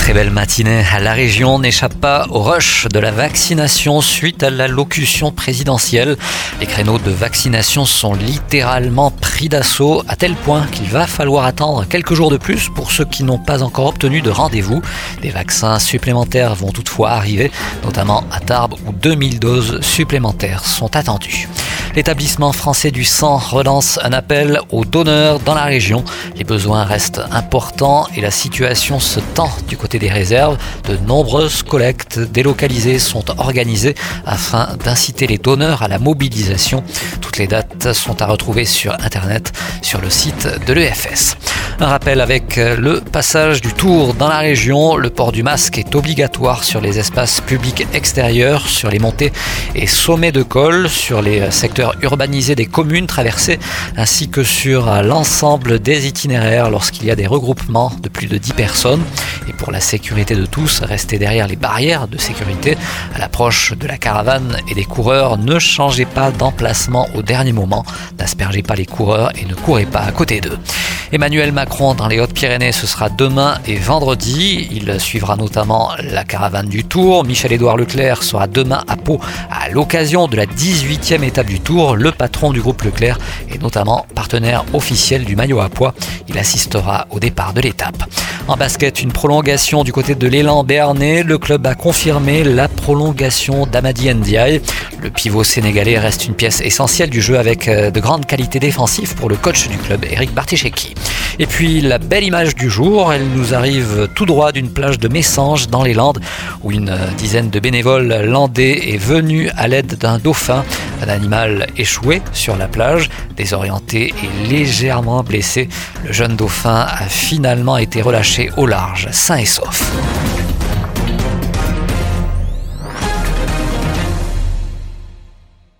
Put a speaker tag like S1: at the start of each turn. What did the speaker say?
S1: Très belle matinée. La région n'échappe pas au rush de la vaccination suite à l'allocution présidentielle. Les créneaux de vaccination sont littéralement pris d'assaut à tel point qu'il va falloir attendre quelques jours de plus pour ceux qui n'ont pas encore obtenu de rendez-vous. Des vaccins supplémentaires vont toutefois arriver, notamment à Tarbes où 2000 doses supplémentaires sont attendues. L'établissement français du sang relance un appel aux donneurs dans la région. Les besoins restent importants et la situation se tend du côté des réserves. De nombreuses collectes délocalisées sont organisées afin d'inciter les donneurs à la mobilisation. Toutes les dates sont à retrouver sur Internet sur le site de l'EFS. Un rappel avec le passage du tour dans la région. Le port du masque est obligatoire sur les espaces publics extérieurs, sur les montées et sommets de col, sur les secteurs urbanisés des communes traversées, ainsi que sur l'ensemble des itinéraires lorsqu'il y a des regroupements de plus de 10 personnes. Et pour la sécurité de tous, restez derrière les barrières de sécurité. À l'approche de la caravane et des coureurs, ne changez pas d'emplacement au dernier moment, n'aspergez pas les coureurs et ne courez pas à côté d'eux. Emmanuel Macron dans les Hautes-Pyrénées, ce sera demain et vendredi. Il suivra notamment la caravane du Tour. Michel-Édouard Leclerc sera demain à Pau à l'occasion de la 18e étape du Tour. Le patron du groupe Leclerc est notamment partenaire officiel du maillot à poids. Il assistera au départ de l'étape. En basket, une prolongation du côté de l'élan Béarnais. Le club a confirmé la prolongation d'Amadi Ndiaye. Le pivot sénégalais reste une pièce essentielle du jeu avec euh, de grandes qualités défensives pour le coach du club, Eric Barticheki. Et puis la belle image du jour, elle nous arrive tout droit d'une plage de Messanges dans les Landes où une dizaine de bénévoles landais est venu à l'aide d'un dauphin, un animal échoué sur la plage, désorienté et légèrement blessé. Le jeune dauphin a finalement été relâché au large, sain et sauf.